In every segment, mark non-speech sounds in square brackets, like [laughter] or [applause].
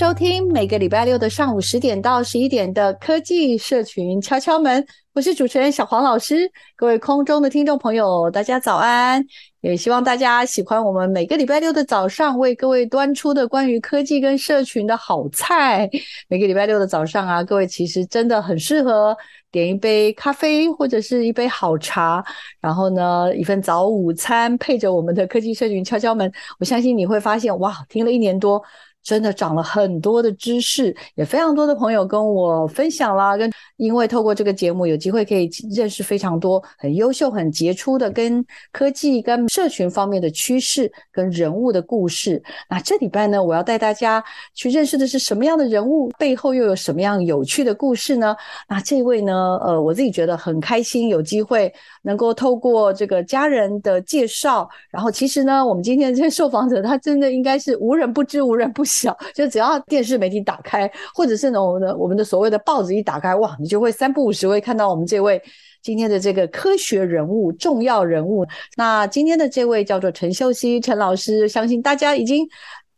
收听每个礼拜六的上午十点到十一点的科技社群敲敲门，我是主持人小黄老师。各位空中的听众朋友，大家早安！也希望大家喜欢我们每个礼拜六的早上为各位端出的关于科技跟社群的好菜。每个礼拜六的早上啊，各位其实真的很适合点一杯咖啡或者是一杯好茶，然后呢，一份早午餐配着我们的科技社群敲敲门，我相信你会发现，哇，听了一年多。真的长了很多的知识，也非常多的朋友跟我分享啦，跟因为透过这个节目，有机会可以认识非常多很优秀、很杰出的跟科技、跟社群方面的趋势跟人物的故事。那这礼拜呢，我要带大家去认识的是什么样的人物，背后又有什么样有趣的故事呢？那这位呢，呃，我自己觉得很开心，有机会能够透过这个家人的介绍，然后其实呢，我们今天这些受访者他真的应该是无人不知、无人不。小就只要电视媒体打开，或者是呢我们的我们的所谓的报纸一打开，哇，你就会三不五时会看到我们这位今天的这个科学人物、重要人物。那今天的这位叫做陈秀熙陈老师，相信大家已经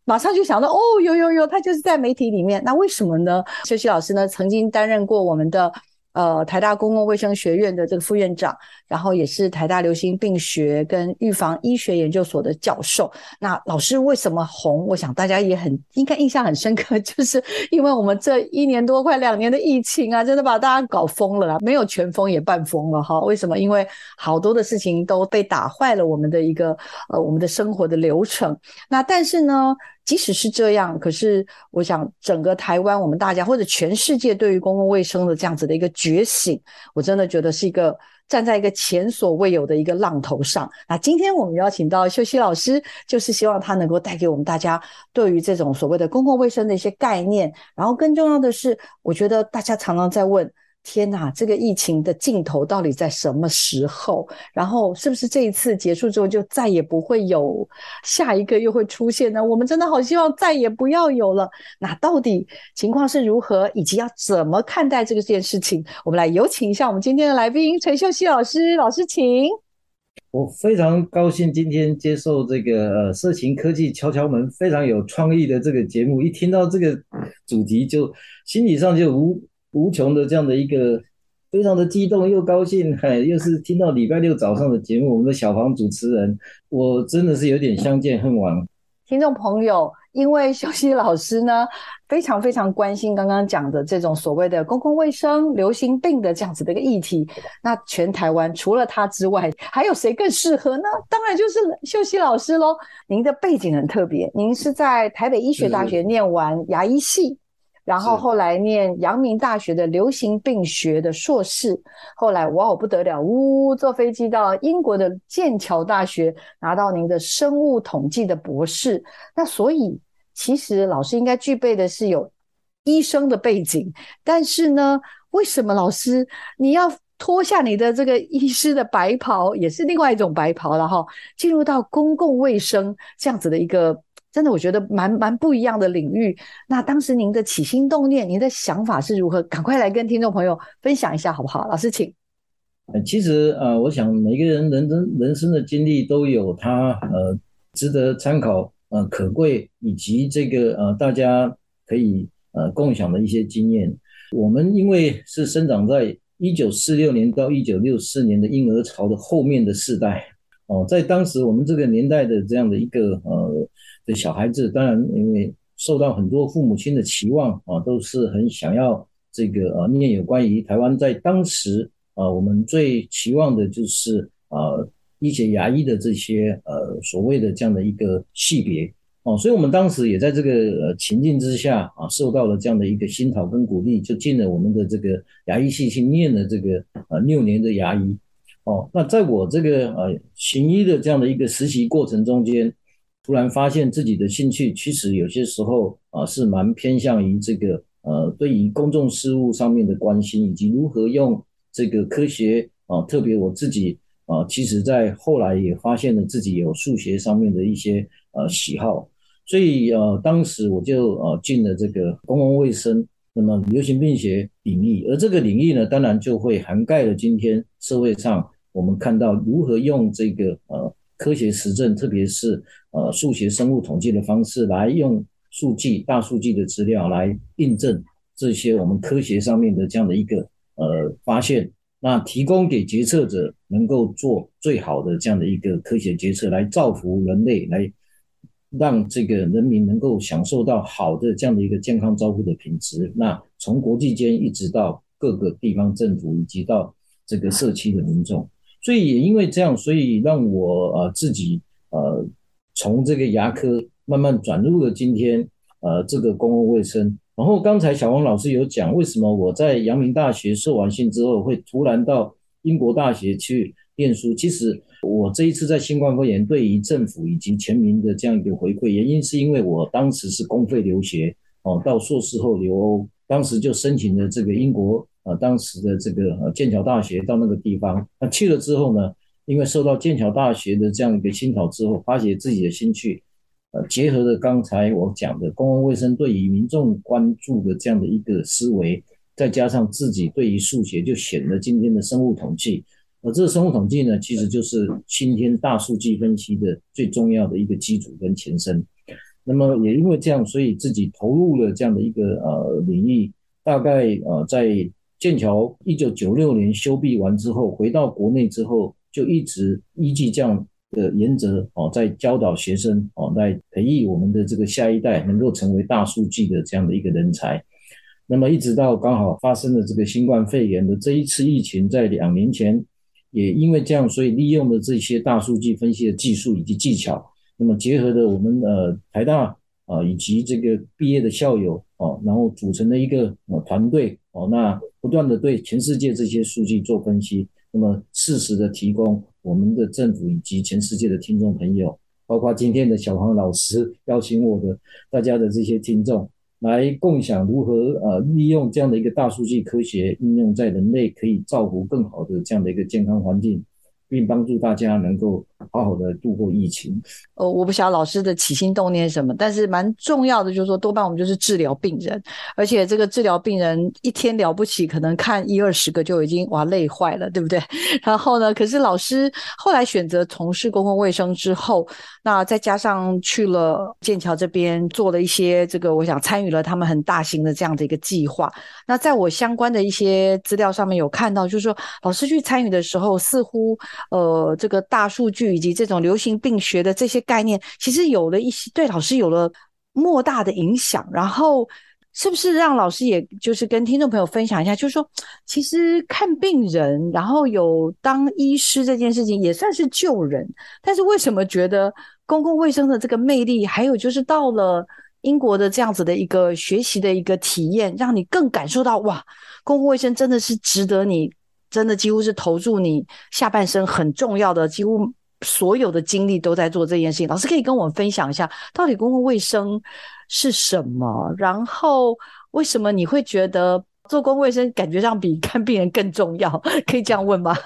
马上就想到，哦，有有有，他就是在媒体里面。那为什么呢？秀熙老师呢曾经担任过我们的。呃，台大公共卫生学院的这个副院长，然后也是台大流行病学跟预防医学研究所的教授。那老师为什么红？我想大家也很应该印象很深刻，[laughs] 就是因为我们这一年多快两年的疫情啊，真的把大家搞疯了啦，没有全疯也半疯了哈。为什么？因为好多的事情都被打坏了，我们的一个呃我们的生活的流程。那但是呢，即使是这样，可是我想，整个台湾，我们大家或者全世界对于公共卫生的这样子的一个觉醒，我真的觉得是一个站在一个前所未有的一个浪头上。那今天我们邀请到秀熙老师，就是希望他能够带给我们大家对于这种所谓的公共卫生的一些概念。然后更重要的是，我觉得大家常常在问。天哪，这个疫情的尽头到底在什么时候？然后是不是这一次结束之后就再也不会有下一个又会出现呢？我们真的好希望再也不要有了。那到底情况是如何，以及要怎么看待这个件事情？我们来有请一下我们今天的来宾陈秀熙老师，老师请。我非常高兴今天接受这个呃色情科技敲敲门非常有创意的这个节目，一听到这个主题就心理上就无。无穷的这样的一个非常的激动又高兴，嗨，[laughs] 又是听到礼拜六早上的节目，我们的小黄主持人，我真的是有点相见恨晚。听众朋友，因为秀熙老师呢非常非常关心刚刚讲的这种所谓的公共卫生、流行病的这样子的一个议题，那全台湾除了他之外，还有谁更适合呢？当然就是秀熙老师喽。您的背景很特别，您是在台北医学大学念完牙医系。然后后来念阳明大学的流行病学的硕士，后来哇哦不得了，呜坐飞机到英国的剑桥大学拿到您的生物统计的博士。那所以其实老师应该具备的是有医生的背景，但是呢，为什么老师你要脱下你的这个医师的白袍，也是另外一种白袍了哈，进入到公共卫生这样子的一个。真的，我觉得蛮蛮不一样的领域。那当时您的起心动念，您的想法是如何？赶快来跟听众朋友分享一下，好不好？老师，请。其实呃，我想每个人人生人生的经历都有他呃值得参考呃可贵，以及这个呃大家可以呃共享的一些经验。我们因为是生长在一九四六年到一九六四年的婴儿潮的后面的世代哦，在当时我们这个年代的这样的一个呃。的小孩子当然，因为受到很多父母亲的期望啊，都是很想要这个呃念有关于台湾在当时啊，我们最期望的就是啊医学牙医的这些呃所谓的这样的一个系别哦，所以我们当时也在这个呃情境之下啊，受到了这样的一个熏陶跟鼓励，就进了我们的这个牙医系去念了这个呃六年的牙医哦。那在我这个呃行医的这样的一个实习过程中间。突然发现自己的兴趣，其实有些时候啊是蛮偏向于这个呃，对于公众事务上面的关心，以及如何用这个科学啊，特别我自己啊，其实在后来也发现了自己有数学上面的一些呃喜好，所以呃，当时我就呃进了这个公共卫生，那么流行病学领域，而这个领域呢，当然就会涵盖了今天社会上我们看到如何用这个呃。科学实证，特别是呃数学生物统计的方式，来用数据、大数据的资料来印证这些我们科学上面的这样的一个呃发现，那提供给决策者能够做最好的这样的一个科学决策，来造福人类，来让这个人民能够享受到好的这样的一个健康照护的品质。那从国际间一直到各个地方政府，以及到这个社区的民众。所以也因为这样，所以让我呃自己呃从这个牙科慢慢转入了今天呃这个公共卫生。然后刚才小王老师有讲，为什么我在阳明大学受完训之后会突然到英国大学去念书？其实我这一次在新冠肺炎对于政府以及全民的这样一个回馈，原因是因为我当时是公费留学哦，到硕士后留欧，当时就申请了这个英国。呃，当时的这个剑桥大学到那个地方，那去了之后呢，因为受到剑桥大学的这样一个熏陶之后，发掘自己的兴趣，呃，结合着刚才我讲的公共卫生对于民众关注的这样的一个思维，再加上自己对于数学，就选了今天的生物统计。而这个生物统计呢，其实就是今天大数据分析的最重要的一个基础跟前身。那么也因为这样，所以自己投入了这样的一个呃领域，大概呃在。剑桥一九九六年修毕完之后，回到国内之后，就一直依据这样的原则哦，在教导学生哦，在培育我们的这个下一代，能够成为大数据的这样的一个人才。那么一直到刚好发生了这个新冠肺炎的这一次疫情，在两年前，也因为这样，所以利用了这些大数据分析的技术以及技巧，那么结合的我们呃台大啊以及这个毕业的校友哦，然后组成了一个呃团队哦，那。不断的对全世界这些数据做分析，那么适时的提供我们的政府以及全世界的听众朋友，包括今天的小黄老师邀请我的大家的这些听众，来共享如何呃利用这样的一个大数据科学应用在人类可以造福更好的这样的一个健康环境。并帮助大家能够好好的度过疫情。呃，我不晓得老师的起心动念是什么，但是蛮重要的就是说，多半我们就是治疗病人，而且这个治疗病人一天了不起，可能看一二十个就已经哇累坏了，对不对？[laughs] 然后呢，可是老师后来选择从事公共卫生之后，那再加上去了剑桥这边做了一些这个，我想参与了他们很大型的这样的一个计划。那在我相关的一些资料上面有看到，就是说老师去参与的时候，似乎。呃，这个大数据以及这种流行病学的这些概念，其实有了一些对老师有了莫大的影响。然后，是不是让老师也就是跟听众朋友分享一下，就是说，其实看病人，然后有当医师这件事情也算是救人。但是，为什么觉得公共卫生的这个魅力，还有就是到了英国的这样子的一个学习的一个体验，让你更感受到哇，公共卫生真的是值得你。真的几乎是投注你下半生很重要的，几乎所有的精力都在做这件事情。老师可以跟我们分享一下，到底公共卫生是什么？然后为什么你会觉得做公共卫生感觉上比看病人更重要？[laughs] 可以这样问吗？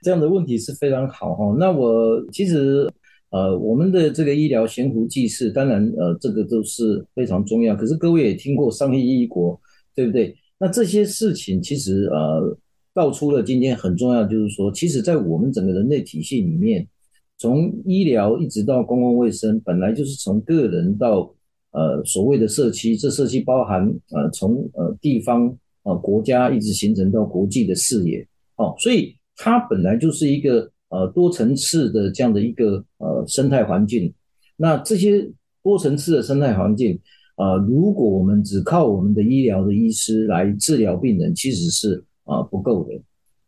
这样的问题是非常好哈。那我其实呃，我们的这个医疗悬壶济世，当然呃，这个都是非常重要。可是各位也听过商业医国，对不对？那这些事情其实呃。道出了今天很重要，就是说，其实，在我们整个人类体系里面，从医疗一直到公共卫生，本来就是从个人到呃所谓的社区，这社区包含呃从呃地方呃国家一直形成到国际的视野哦，所以它本来就是一个呃多层次的这样的一个呃生态环境。那这些多层次的生态环境，呃，如果我们只靠我们的医疗的医师来治疗病人，其实是啊、不够的。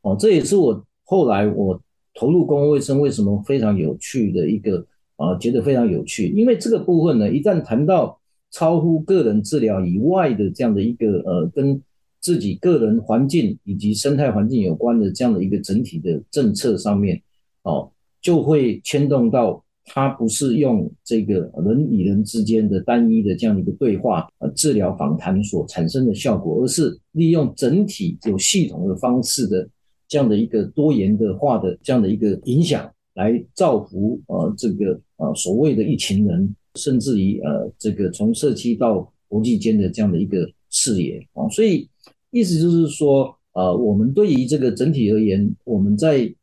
哦，这也是我后来我投入公共卫生为什么非常有趣的一个啊、觉得非常有趣，因为这个部分呢，一旦谈到超乎个人治疗以外的这样的一个呃，跟自己个人环境以及生态环境有关的这样的一个整体的政策上面，哦，就会牵动到。它不是用这个人与人之间的单一的这样的一个对话、呃治疗访谈所产生的效果，而是利用整体有系统的方式的这样的一个多元的化的这样的一个影响，来造福呃这个呃所谓的一群人，甚至于呃这个从社区到国际间的这样的一个视野啊，所以意思就是说，呃，我们对于这个整体而言，我们在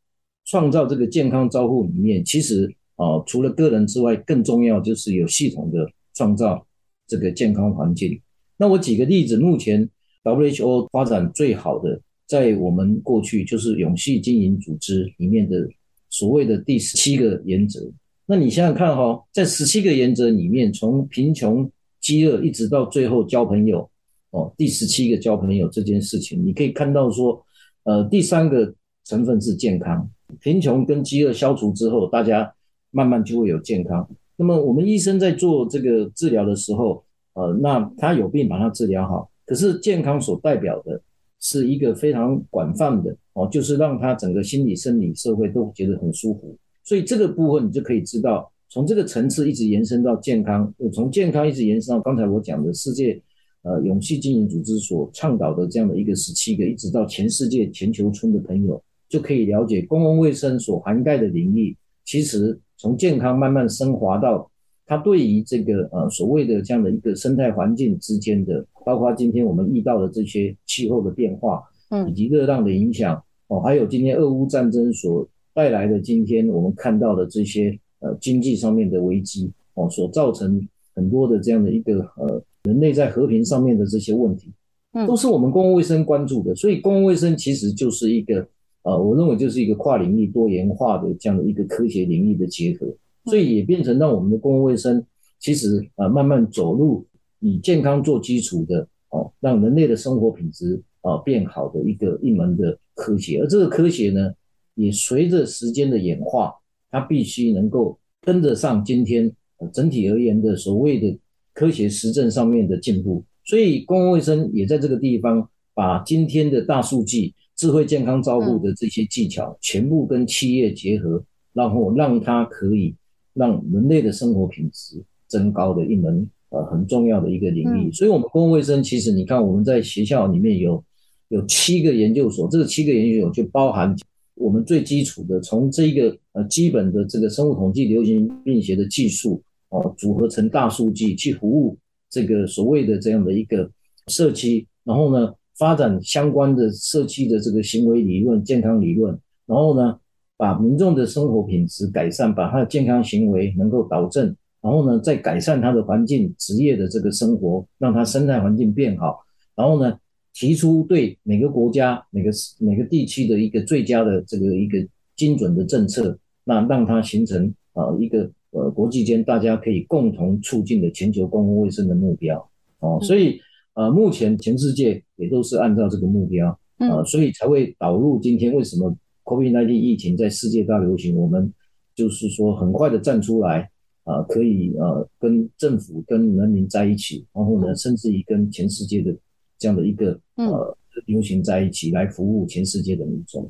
创造这个健康照护里面，其实。啊，除了个人之外，更重要就是有系统的创造这个健康环境。那我举个例子，目前 WHO 发展最好的，在我们过去就是永续经营组织里面的所谓的第十七个原则。那你想想看哈，在十七个原则里面，从贫穷、饥饿一直到最后交朋友，哦，第十七个交朋友这件事情，你可以看到说，呃，第三个成分是健康，贫穷跟饥饿消除之后，大家。慢慢就会有健康。那么我们医生在做这个治疗的时候，呃，那他有病把他治疗好。可是健康所代表的是一个非常广泛的哦，就是让他整个心理、生理、社会都觉得很舒服。所以这个部分你就可以知道，从这个层次一直延伸到健康，从健康一直延伸到刚才我讲的世界呃永续经营组织所倡导的这样的一个十七个，一直到全世界全球村的朋友就可以了解公共卫生所涵盖的领域，其实。从健康慢慢升华到它对于这个呃所谓的这样的一个生态环境之间的，包括今天我们遇到的这些气候的变化，嗯，以及热浪的影响，哦，还有今天俄乌战争所带来的今天我们看到的这些呃经济上面的危机，哦，所造成很多的这样的一个呃人类在和平上面的这些问题，嗯，都是我们公共卫生关注的，所以公共卫生其实就是一个。呃，我认为就是一个跨领域多元化的这样的一个科学领域的结合，所以也变成让我们的公共卫生其实呃慢慢走入以健康做基础的哦，让人类的生活品质啊变好的一个一门的科学。而这个科学呢，也随着时间的演化，它必须能够跟得上今天整体而言的所谓的科学实证上面的进步。所以公共卫生也在这个地方把今天的大数据。智慧健康照护的这些技巧，全部跟企业结合，然后让它可以让人类的生活品质增高的一门呃很重要的一个领域。所以，我们公共卫生其实你看，我们在学校里面有有七个研究所，这个七个研究所就包含我们最基础的，从这个呃基本的这个生物统计、流行病学的技术哦，组合成大数据去服务这个所谓的这样的一个社区，然后呢，发展相关的社区的这个行为理论、健康理论，然后呢，把民众的生活品质改善，把他的健康行为能够导正，然后呢，再改善他的环境、职业的这个生活，让他生态环境变好，然后呢，提出对每个国家、每个每个地区的一个最佳的这个一个精准的政策，那让它形成啊一个呃国际间大家可以共同促进的全球公共卫生的目标哦，所以。呃，目前全世界也都是按照这个目标，呃，所以才会导入今天为什么 COVID-19 疫情在世界大流行，我们就是说很快的站出来，啊、呃，可以呃跟政府跟人民在一起，然后呢，甚至于跟全世界的这样的一个呃流行在一起，来服务全世界的民众。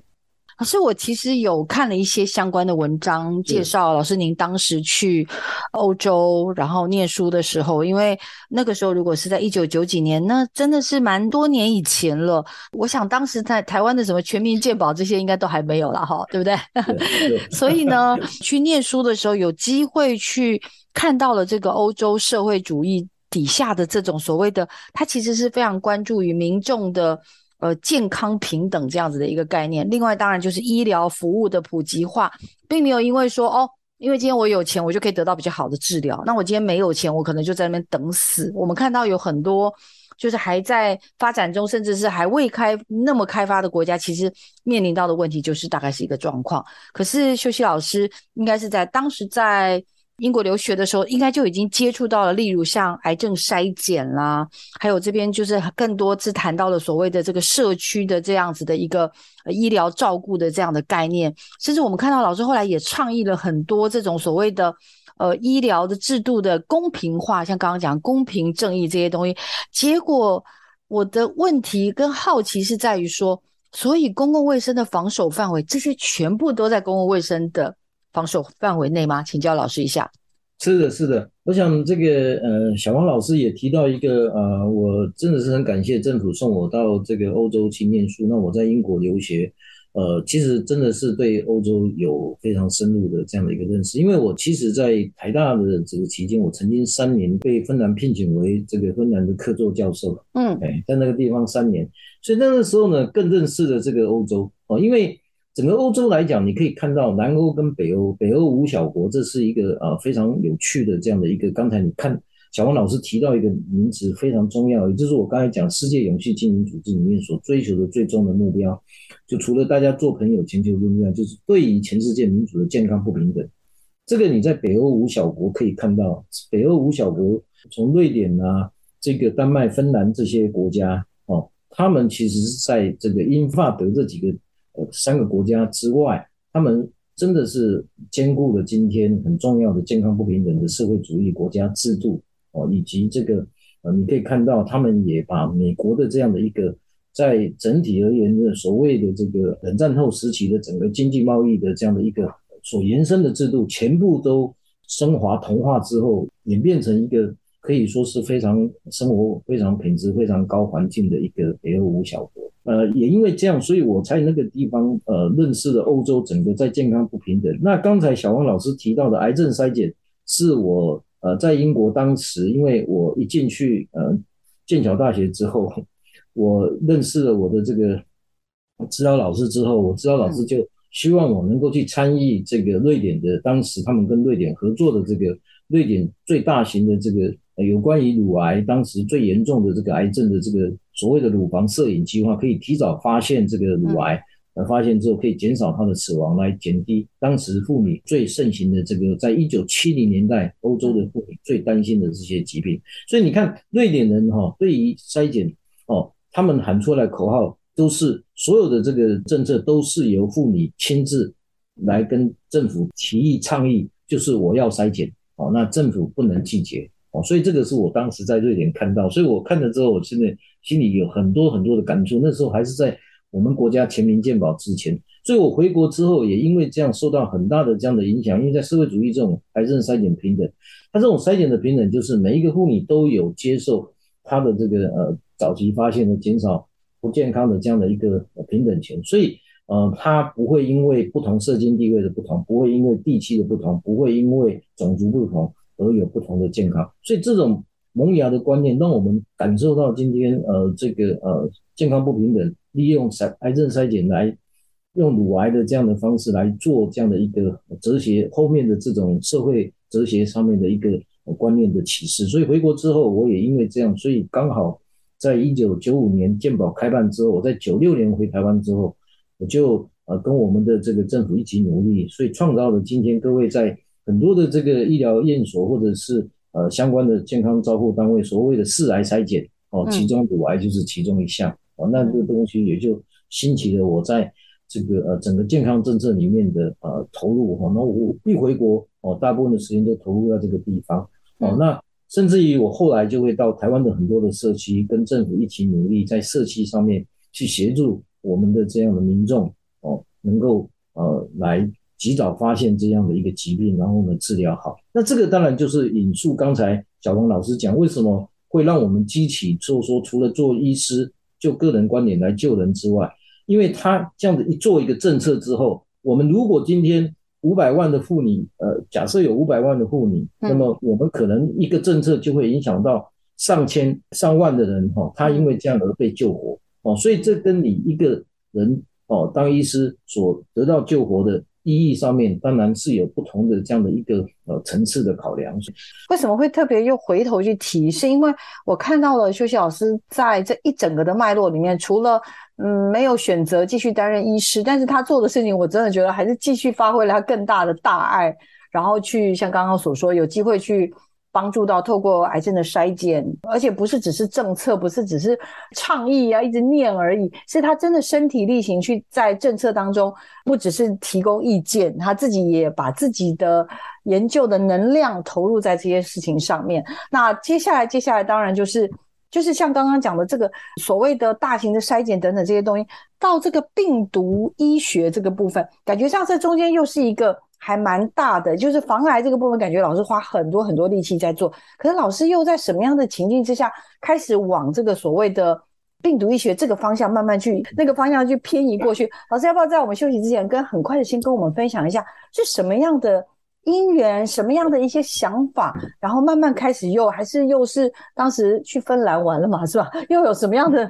老师，我其实有看了一些相关的文章，介绍老师您当时去欧洲然后念书的时候，因为那个时候如果是在一九九几年，那真的是蛮多年以前了。我想当时在台湾的什么全民健保这些应该都还没有了哈，对不对？[laughs] 所以呢，去念书的时候有机会去看到了这个欧洲社会主义底下的这种所谓的，他其实是非常关注于民众的。呃，健康平等这样子的一个概念。另外，当然就是医疗服务的普及化，并没有因为说哦，因为今天我有钱，我就可以得到比较好的治疗。那我今天没有钱，我可能就在那边等死。我们看到有很多就是还在发展中，甚至是还未开那么开发的国家，其实面临到的问题就是大概是一个状况。可是秀熙老师应该是在当时在英国留学的时候，应该就已经接触到了，例如像癌症筛检啦，还有这边就是更多次谈到了所谓的这个社区的这样子的一个医疗照顾的这样的概念，甚至我们看到老师后来也倡议了很多这种所谓的呃医疗的制度的公平化，像刚刚讲公平正义这些东西。结果我的问题跟好奇是在于说，所以公共卫生的防守范围，这些全部都在公共卫生的。防守范围内吗？请教老师一下。是的，是的。我想这个呃，小王老师也提到一个呃，我真的是很感谢政府送我到这个欧洲去念书。那我在英国留学，呃，其实真的是对欧洲有非常深入的这样的一个认识。因为我其实，在台大的这个期间，我曾经三年被芬兰聘请为这个芬兰的客座教授。嗯，哎，在那个地方三年，所以那个时候呢，更认识了这个欧洲哦，因为。整个欧洲来讲，你可以看到南欧跟北欧，北欧五小国，这是一个呃非常有趣的这样的一个。刚才你看小王老师提到一个名词非常重要，也就是我刚才讲世界永续经营组织里面所追求的最终的目标，就除了大家做朋友、全球论之外，就是对于全世界民主的健康不平等。这个你在北欧五小国可以看到，北欧五小国从瑞典啊，这个丹麦、芬兰这些国家哦，他们其实是在这个英法德这几个。呃，三个国家之外，他们真的是兼顾了今天很重要的健康不平等的社会主义国家制度哦，以及这个呃，你可以看到，他们也把美国的这样的一个在整体而言的所谓的这个冷战后时期的整个经济贸易的这样的一个所延伸的制度，全部都升华同化之后，演变成一个可以说是非常生活非常品质非常高环境的一个北欧五小国。呃，也因为这样，所以我在那个地方呃认识了欧洲整个在健康不平等。那刚才小王老师提到的癌症筛检，是我呃在英国当时，因为我一进去呃剑桥大学之后，我认识了我的这个指导老师之后，我指导老师就希望我能够去参与这个瑞典的，当时他们跟瑞典合作的这个瑞典最大型的这个。有关于乳癌，当时最严重的这个癌症的这个所谓的乳房摄影计划，可以提早发现这个乳癌，呃，发现之后可以减少它的死亡，来减低当时妇女最盛行的这个，在一九七零年代欧洲的妇女最担心的这些疾病。所以你看，瑞典人哈，对于筛检哦，他们喊出来口号都是所有的这个政策都是由妇女亲自来跟政府提议倡议，就是我要筛检哦，那政府不能拒绝。哦，所以这个是我当时在瑞典看到，所以我看了之后，我现在心里有很多很多的感触。那时候还是在我们国家全民健保之前，所以我回国之后也因为这样受到很大的这样的影响。因为在社会主义这种癌症筛检平等，它这种筛检的平等就是每一个妇女都有接受她的这个呃早期发现和减少不健康的这样的一个平等权，所以呃它不会因为不同社经地位的不同，不会因为地区的不同，不会因为种族不同。而有不同的健康，所以这种萌芽的观念让我们感受到今天呃这个呃健康不平等，利用筛癌症筛检来用乳癌的这样的方式来做这样的一个哲学后面的这种社会哲学上面的一个观念的启示。所以回国之后，我也因为这样，所以刚好在一九九五年健保开办之后，我在九六年回台湾之后，我就呃跟我们的这个政府一起努力，所以创造了今天各位在。很多的这个医疗院所或者是呃相关的健康照护单位，所谓的四癌筛检哦，其中乳癌就是其中一项哦，那这个东西也就兴起了我在这个呃整个健康政策里面的呃投入哈。那我一回国哦，大部分的时间都投入到这个地方哦。那甚至于我后来就会到台湾的很多的社区，跟政府一起努力，在社区上面去协助我们的这样的民众哦，能够呃来。及早发现这样的一个疾病，然后呢治疗好。那这个当然就是引述刚才小龙老师讲，为什么会让我们激起，就是说除了做医师就个人观点来救人之外，因为他这样子一做一个政策之后，我们如果今天五百万的妇女，呃，假设有五百万的妇女，那么我们可能一个政策就会影响到上千上万的人哈，他因为这样而被救活哦，所以这跟你一个人哦当医师所得到救活的。意义上面当然是有不同的这样的一个呃层次的考量。为什么会特别又回头去提？是因为我看到了休息老师在这一整个的脉络里面，除了嗯没有选择继续担任医师，但是他做的事情，我真的觉得还是继续发挥了他更大的大爱。然后去像刚刚所说，有机会去。帮助到透过癌症的筛检，而且不是只是政策，不是只是倡议啊，一直念而已，是他真的身体力行去在政策当中，不只是提供意见，他自己也把自己的研究的能量投入在这些事情上面。那接下来，接下来当然就是就是像刚刚讲的这个所谓的大型的筛检等等这些东西，到这个病毒医学这个部分，感觉上这中间又是一个。还蛮大的，就是防癌这个部分，感觉老师花很多很多力气在做。可是老师又在什么样的情境之下，开始往这个所谓的病毒医学这个方向慢慢去那个方向去偏移过去？老师要不要在我们休息之前，跟很快的先跟我们分享一下，是什么样的因缘，什么样的一些想法，然后慢慢开始又还是又是当时去芬兰玩了嘛，是吧？又有什么样的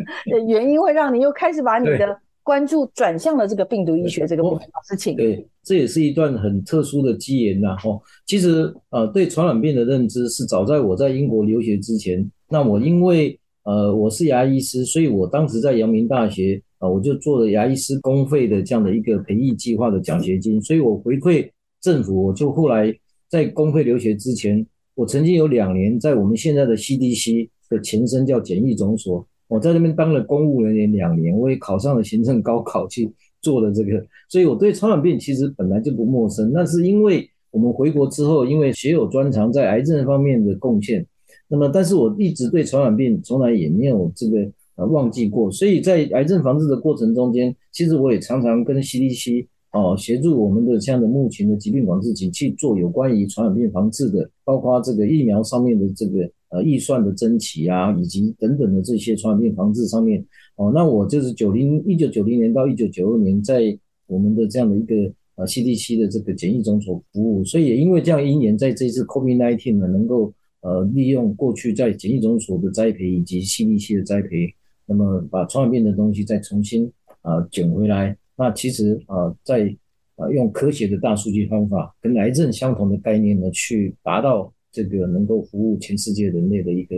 原因会让你又开始把你的关注转向了这个病毒医学这个部分，老师请。对，这也是一段很特殊的机缘呐。吼，其实呃，对传染病的认知是早在我在英国留学之前。那我因为呃我是牙医师，所以我当时在阳明大学啊、我就做了牙医师公费的这样的一个培育计划的奖学金。所以我回馈政府，我就后来在公费留学之前，我曾经有两年在我们现在的 CDC 的前身叫检疫总所。我在那边当了公务人员两年，我也考上了行政高考去做的这个，所以我对传染病其实本来就不陌生。那是因为我们回国之后，因为学有专长在癌症方面的贡献，那么但是我一直对传染病从来也没有这个呃忘记过。所以在癌症防治的过程中间，其实我也常常跟 CDC 哦协助我们的这样的目前的疾病管制局去做有关于传染病防治的，包括这个疫苗上面的这个。呃，预算的争取啊，以及等等的这些传染病防治上面，哦，那我就是九零一九九零年到一九九二年，在我们的这样的一个呃 CDC 的这个检疫总所服务，所以也因为这样一年，在这次 COVID-19 呢，能够呃利用过去在检疫总所的栽培以及 CDC 的栽培，那么把传染病的东西再重新啊捡回来，那其实啊在啊用科学的大数据方法，跟癌症相同的概念呢，去达到。这个能够服务全世界人类的一个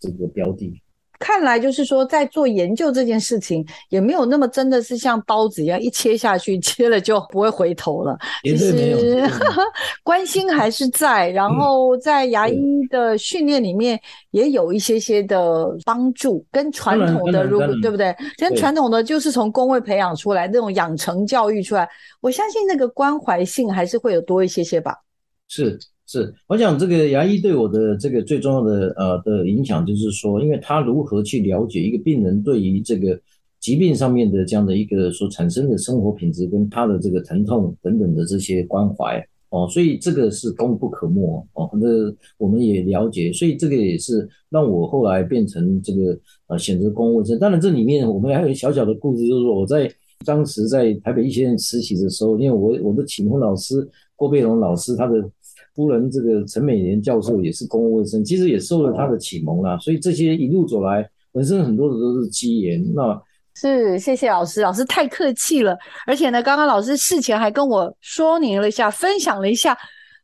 这个标的，看来就是说，在做研究这件事情，也没有那么真的是像刀子一样一切下去，[laughs] 切了就不会回头了。其实 [laughs] 关心还是在，然后在牙医的训练里面也有一些些的帮助，跟传统的如果对不对？跟传统的就是从工位培养出来那种养成教育出来，我相信那个关怀性还是会有多一些些吧。是。是，我想这个牙医对我的这个最重要的呃的影响，就是说，因为他如何去了解一个病人对于这个疾病上面的这样的一个所产生的生活品质，跟他的这个疼痛等等的这些关怀哦，所以这个是功不可没哦。那我们也了解，所以这个也是让我后来变成这个呃选择公共卫生。当然，这里面我们还有一小小的故事，就是说我在当时在台北医学院实习的时候，因为我我的启蒙老师郭贝龙老师他的。夫人，这个陈美莲教授也是公共卫生，其实也受了他的启蒙啦，所以这些一路走来，本身很多的都是机缘。那是谢谢老师，老师太客气了。而且呢，刚刚老师事前还跟我说明了一下，分享了一下，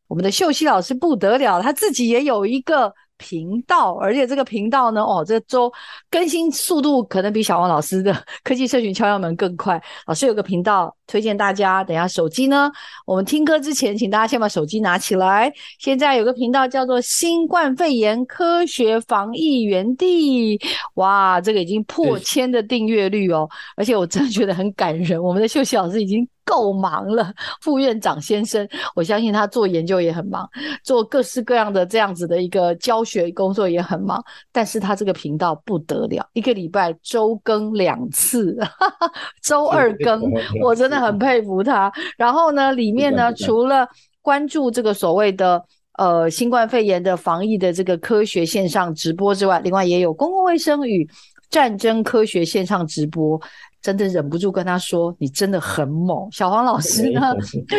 我们的秀熙老师不得了，他自己也有一个。频道，而且这个频道呢，哦，这周更新速度可能比小王老师的 [laughs] 科技社群敲敲门更快。老师有个频道，推荐大家，等一下手机呢，我们听歌之前，请大家先把手机拿起来。现在有个频道叫做“新冠肺炎科学防疫园地”，哇，这个已经破千的订阅率哦，而且我真的觉得很感人。我们的秀秀老师已经。够忙了，副院长先生，我相信他做研究也很忙，做各式各样的这样子的一个教学工作也很忙。但是他这个频道不得了，一个礼拜周更两次，[laughs] 哈哈，周二更，我真的很佩服他。然后呢，里面呢，除了关注这个所谓的呃新冠肺炎的防疫的这个科学线上直播之外，另外也有公共卫生与战争科学线上直播。真的忍不住跟他说：“你真的很猛。”小黄老师呢？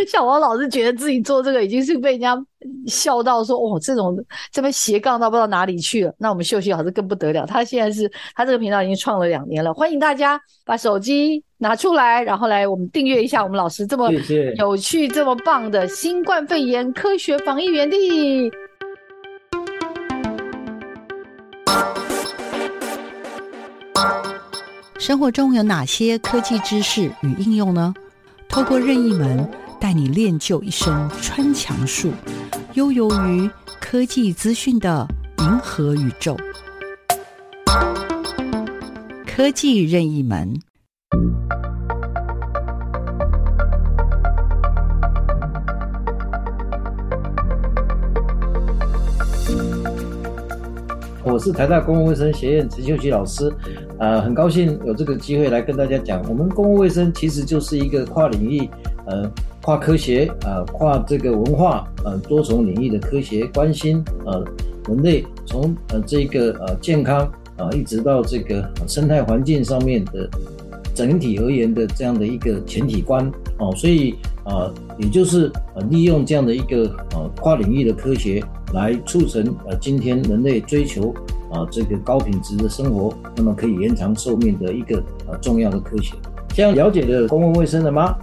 小黄老师觉得自己做这个已经是被人家笑到说：“哦，这种这边斜杠到不知道哪里去了。”那我们秀秀老师更不得了，他现在是他这个频道已经创了两年了。欢迎大家把手机拿出来，然后来我们订阅一下我们老师这么有趣、这么棒的新冠肺炎科学防疫园地。生活中有哪些科技知识与应用呢？透过任意门带你练就一身穿墙术，悠游于科技资讯的银河宇宙。科技任意门。我是台大公共卫生学院陈秀熙老师，呃，很高兴有这个机会来跟大家讲，我们公共卫生其实就是一个跨领域、呃，跨科学、呃，跨这个文化、呃，多重领域的科学关心，呃，人类从呃这个呃健康啊、一直到这个生态环境上面的整体而言的这样的一个全体观哦、所以啊、也就是呃利用这样的一个呃跨领域的科学。来促成呃，今天人类追求啊这个高品质的生活，那么可以延长寿命的一个呃重要的科学。这样了解了公共卫生了吗？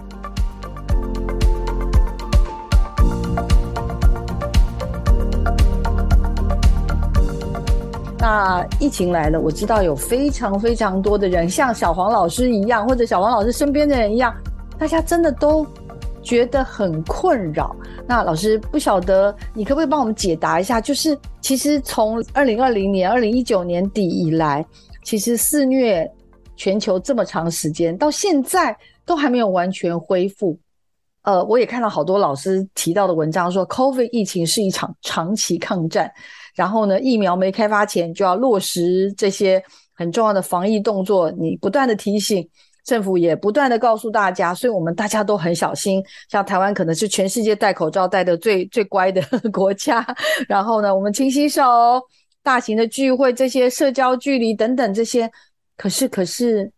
那疫情来了，我知道有非常非常多的人像小黄老师一样，或者小黄老师身边的人一样，大家真的都。觉得很困扰，那老师不晓得，你可不可以帮我们解答一下？就是其实从二零二零年、二零一九年底以来，其实肆虐全球这么长时间，到现在都还没有完全恢复。呃，我也看到好多老师提到的文章说，COVID 疫情是一场长期抗战，然后呢，疫苗没开发前就要落实这些很重要的防疫动作，你不断的提醒。政府也不断的告诉大家，所以我们大家都很小心。像台湾可能是全世界戴口罩戴的最最乖的 [laughs] 国家。然后呢，我们勤洗手，大型的聚会，这些社交距离等等这些。可是可是，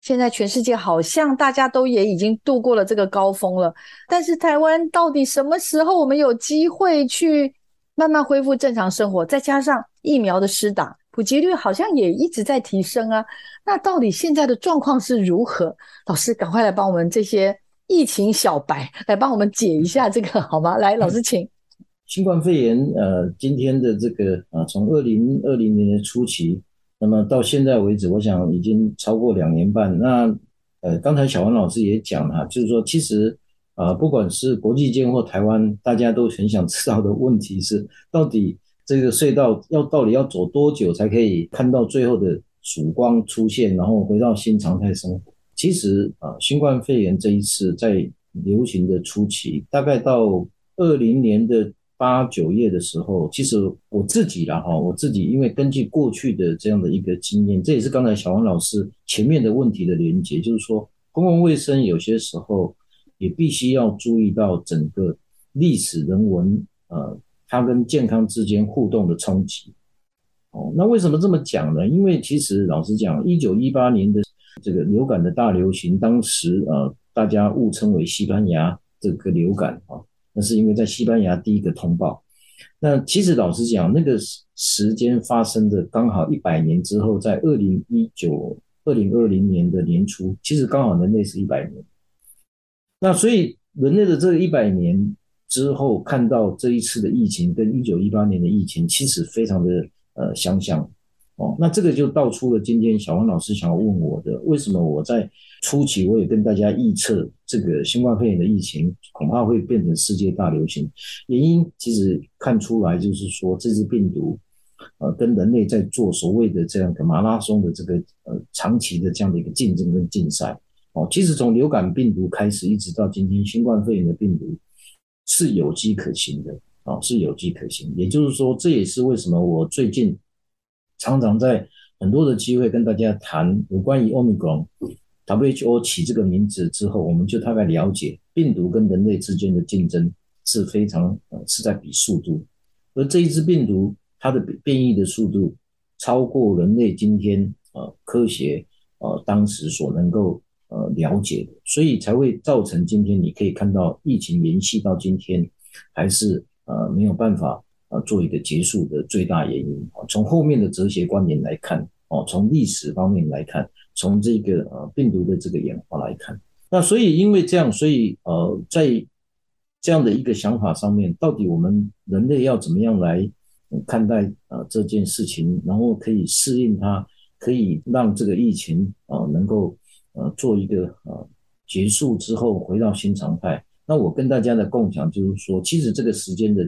现在全世界好像大家都也已经度过了这个高峰了。但是台湾到底什么时候我们有机会去慢慢恢复正常生活？再加上疫苗的施打。普及率好像也一直在提升啊，那到底现在的状况是如何？老师，赶快来帮我们这些疫情小白来帮我们解一下这个好吗？来，老师请。[laughs] 新冠肺炎，呃，今天的这个啊，从二零二零年的初期，那么到现在为止，我想已经超过两年半。那呃，刚才小王老师也讲了，就是说，其实啊，不管是国际间或台湾，大家都很想知道的问题是，到底。这个隧道要到底要走多久才可以看到最后的曙光出现，然后回到新常态生活？其实啊，新冠肺炎这一次在流行的初期，大概到二零年的八九月的时候，其实我自己啦哈，我自己因为根据过去的这样的一个经验，这也是刚才小王老师前面的问题的连接，就是说公共卫生有些时候也必须要注意到整个历史人文呃。它跟健康之间互动的冲击，哦，那为什么这么讲呢？因为其实老实讲，一九一八年的这个流感的大流行，当时呃大家误称为西班牙这个流感啊，那是因为在西班牙第一个通报。那其实老实讲，那个时间发生的刚好一百年之后，在二零一九二零二零年的年初，其实刚好人类是一百年。那所以人类的这一百年。之后看到这一次的疫情跟一九一八年的疫情其实非常的呃想想哦，那这个就道出了今天小王老师想要问我的，为什么我在初期我也跟大家预测这个新冠肺炎的疫情恐怕会变成世界大流行，原因其实看出来就是说这支病毒呃跟人类在做所谓的这样的马拉松的这个呃长期的这样的一个竞争跟竞赛。哦，其实从流感病毒开始一直到今天新冠肺炎的病毒。是有机可循的。啊，是有机可循。也就是说，这也是为什么我最近常常在很多的机会跟大家谈有关于 Omicron。WHO 起这个名字之后，我们就大概了解病毒跟人类之间的竞争是非常呃是在比速度，而这一支病毒它的变异的速度超过人类今天呃科学呃当时所能够。呃，了解的，所以才会造成今天你可以看到疫情延续到今天，还是呃没有办法呃做一个结束的最大原因。从后面的哲学观点来看，哦，从历史方面来看，从这个呃病毒的这个演化来看，那所以因为这样，所以呃在这样的一个想法上面，到底我们人类要怎么样来看待呃这件事情，然后可以适应它，可以让这个疫情啊、能够。呃，做一个呃结束之后回到新常态，那我跟大家的共享就是说，其实这个时间的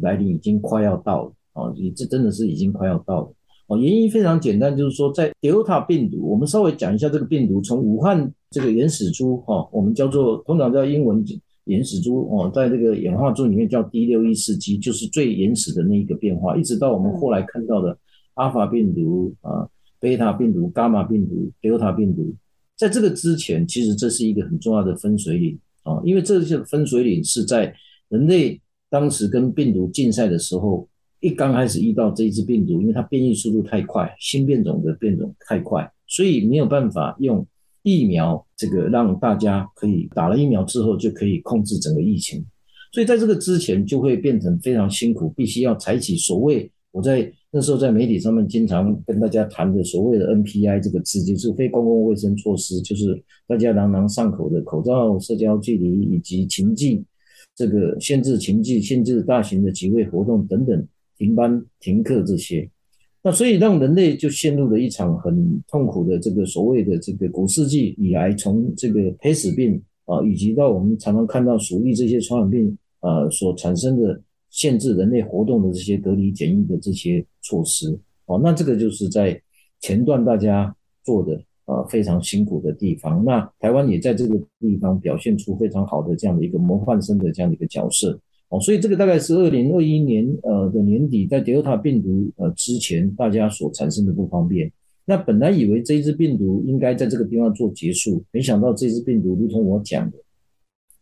来临已经快要到了啊，也这真的是已经快要到了。哦，原因非常简单，就是说在 Delta 病毒，我们稍微讲一下这个病毒，从武汉这个原始株哈，我们叫做通常叫英文原始株哦，在这个演化株里面叫 D 六一四 G，就是最原始的那一个变化，一直到我们后来看到的阿尔法病毒啊、贝塔病毒、伽马病毒、Delta 病毒，在这个之前，其实这是一个很重要的分水岭啊，因为这些分水岭是在人类当时跟病毒竞赛的时候。一刚开始遇到这一支病毒，因为它变异速度太快，新变种的变种太快，所以没有办法用疫苗这个让大家可以打了疫苗之后就可以控制整个疫情。所以在这个之前就会变成非常辛苦，必须要采取所谓我在那时候在媒体上面经常跟大家谈的所谓的 NPI 这个词，就是非公共卫生措施，就是大家朗朗上口的口罩、社交距离以及情境这个限制情境、限制大型的集会活动等等。停班停课这些，那所以让人类就陷入了一场很痛苦的这个所谓的这个古世纪以来，从这个黑死病啊，以及到我们常常看到鼠疫这些传染病啊所产生的限制人类活动的这些隔离检疫的这些措施哦，那这个就是在前段大家做的啊非常辛苦的地方。那台湾也在这个地方表现出非常好的这样的一个模范生的这样的一个角色。哦，所以这个大概是二零二一年呃的年底，在 Delta 病毒呃之前，大家所产生的不方便。那本来以为这一支病毒应该在这个地方做结束，没想到这支病毒，如同我讲的，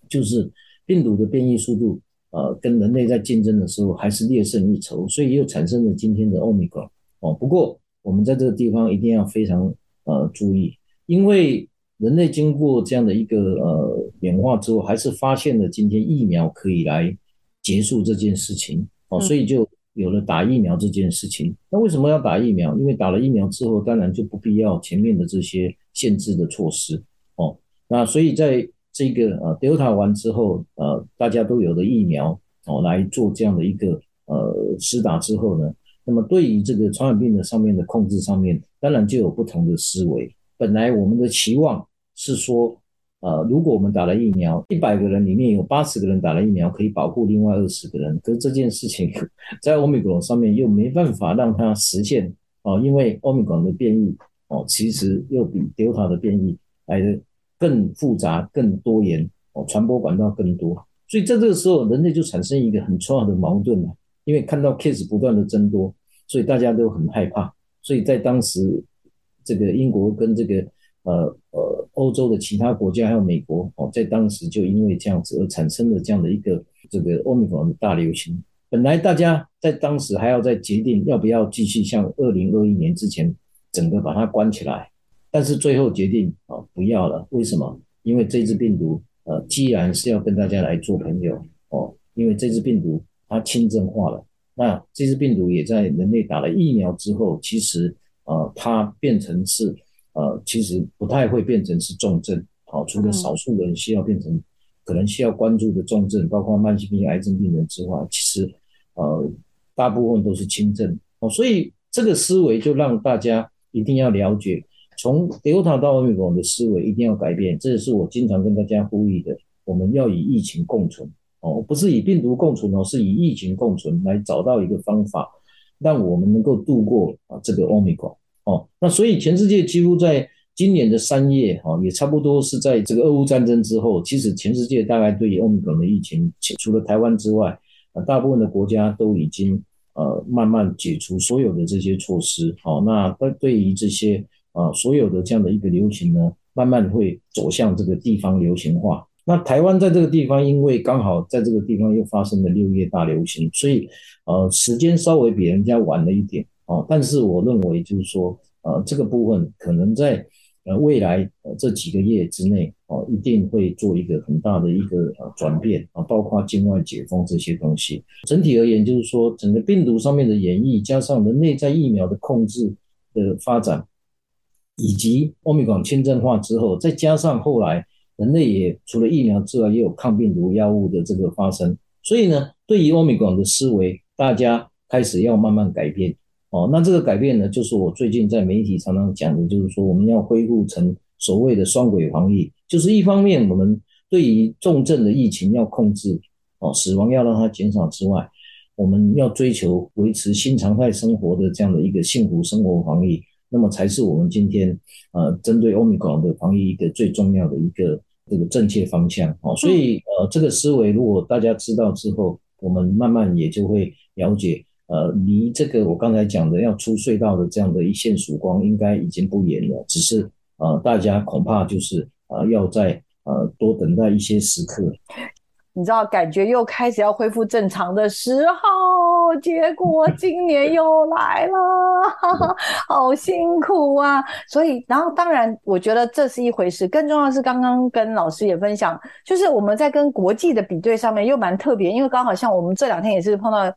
就是病毒的变异速度，呃，跟人类在竞争的时候还是略胜一筹，所以又产生了今天的 Omicron。哦，不过我们在这个地方一定要非常呃注意，因为人类经过这样的一个呃演化之后，还是发现了今天疫苗可以来。结束这件事情哦，所以就有了打疫苗这件事情。那为什么要打疫苗？因为打了疫苗之后，当然就不必要前面的这些限制的措施哦。那所以在这个呃 Delta 完之后，呃，大家都有了疫苗哦来做这样的一个呃施打之后呢，那么对于这个传染病的上面的控制上面，当然就有不同的思维。本来我们的期望是说。呃，如果我们打了疫苗，一百个人里面有八十个人打了疫苗，可以保护另外二十个人。可是这件事情 [laughs] 在 Omicron 上面又没办法让它实现哦，因为 Omicron 的变异哦，其实又比 Delta 的变异来的更复杂、更多元哦，传播管道更多。所以在这个时候，人类就产生一个很重要的矛盾了，因为看到 case 不断的增多，所以大家都很害怕。所以在当时，这个英国跟这个呃呃。欧洲的其他国家还有美国哦，在当时就因为这样子而产生了这样的一个这个 Omicron 的大流行。本来大家在当时还要再决定要不要继续像二零二一年之前整个把它关起来，但是最后决定啊不要了。为什么？因为这只病毒呃，既然是要跟大家来做朋友哦，因为这只病毒它轻症化了，那这只病毒也在人类打了疫苗之后，其实呃它变成是。呃，其实不太会变成是重症，好，除了少数人需要变成可能需要关注的重症，包括慢性病、癌症病人之外，其实呃大部分都是轻症哦。所以这个思维就让大家一定要了解，从 Delta 到 Omicron 的思维一定要改变。这也是我经常跟大家呼吁的，我们要与疫情共存哦，不是与病毒共存哦，是与疫情共存，来找到一个方法，让我们能够度过啊这个 Omicron。哦，那所以全世界几乎在今年的三月，哈，也差不多是在这个俄乌战争之后，其实全世界大概对于 Omicron 的疫情，除了台湾之外，啊，大部分的国家都已经呃慢慢解除所有的这些措施。好，那对对于这些啊所有的这样的一个流行呢，慢慢会走向这个地方流行化。那台湾在这个地方，因为刚好在这个地方又发生了六月大流行，所以呃时间稍微比人家晚了一点。啊，但是我认为就是说，呃，这个部分可能在呃未来呃这几个月之内，哦，一定会做一个很大的一个呃转变啊，包括境外解封这些东西。整体而言，就是说整个病毒上面的演绎，加上人类在疫苗的控制的发展，以及欧米伽轻症化之后，再加上后来人类也除了疫苗之外，也有抗病毒药物的这个发生，所以呢，对于欧米伽的思维，大家开始要慢慢改变。哦，那这个改变呢，就是我最近在媒体常常讲的，就是说我们要恢复成所谓的双轨防疫，就是一方面我们对于重症的疫情要控制哦，死亡要让它减少之外，我们要追求维持新常态生活的这样的一个幸福生活防疫，那么才是我们今天呃针对 Omicron 的防疫一个最重要的一个这个正确方向哦。所以呃，这个思维如果大家知道之后，我们慢慢也就会了解。呃，离这个我刚才讲的要出隧道的这样的一线曙光，应该已经不远了。只是呃，大家恐怕就是呃，要在呃多等待一些时刻。你知道，感觉又开始要恢复正常的时候，结果今年又来了，[laughs] 好辛苦啊！所以，然后当然，我觉得这是一回事。更重要是，刚刚跟老师也分享，就是我们在跟国际的比对上面又蛮特别，因为刚好像我们这两天也是碰到。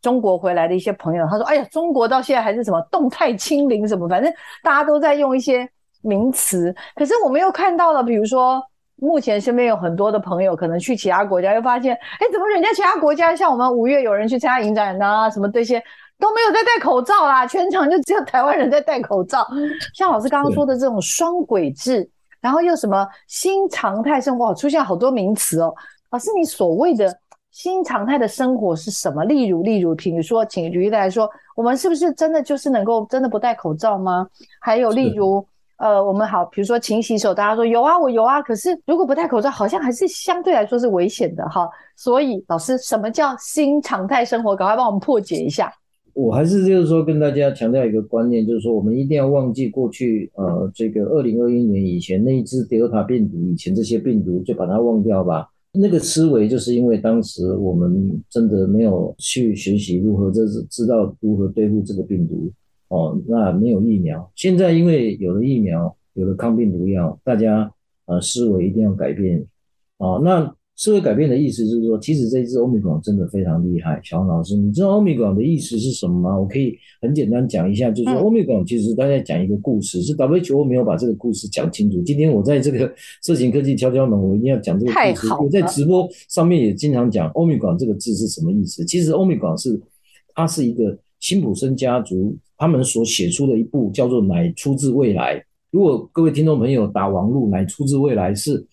中国回来的一些朋友，他说：“哎呀，中国到现在还是什么动态清零什么，反正大家都在用一些名词。可是我们又看到了，比如说，目前身边有很多的朋友可能去其他国家，又发现，哎，怎么人家其他国家像我们五月有人去参加影展啊，什么这些都没有在戴口罩啦，全场就只有台湾人在戴口罩。[laughs] 像老师刚刚说的这种双轨制，然后又什么新常态生活，出现好多名词哦。老师，你所谓的。”新常态的生活是什么？例如，例如，比如说，请举例来说，我们是不是真的就是能够真的不戴口罩吗？还有，例如，呃，我们好，比如说勤洗手，大家说有啊，我有啊。可是如果不戴口罩，好像还是相对来说是危险的哈。所以，老师，什么叫新常态生活？赶快帮我们破解一下。我还是就是说跟大家强调一个观念，就是说我们一定要忘记过去，呃，这个二零二一年以前那一支德尔塔病毒，以前这些病毒就把它忘掉吧。那个思维就是因为当时我们真的没有去学习如何，这是知道如何对付这个病毒哦。那没有疫苗，现在因为有了疫苗，有了抗病毒药，大家呃思维一定要改变哦。那。思维改变的意思就是说，其实这一支欧米伽真的非常厉害。小王老师，你知道欧米伽的意思是什么吗？我可以很简单讲一下，就是说欧米伽其实大家讲一个故事，是 WHO 没有把这个故事讲清楚。今天我在这个 [laughs] 社群科技敲敲门，我一定要讲这个故事。太好了。我在直播上面也经常讲欧米伽这个字是什么意思。其实欧米伽是它是一个辛普森家族他们所写出的一部叫做《乃出自未来》。如果各位听众朋友打网路，《乃出自未来》是。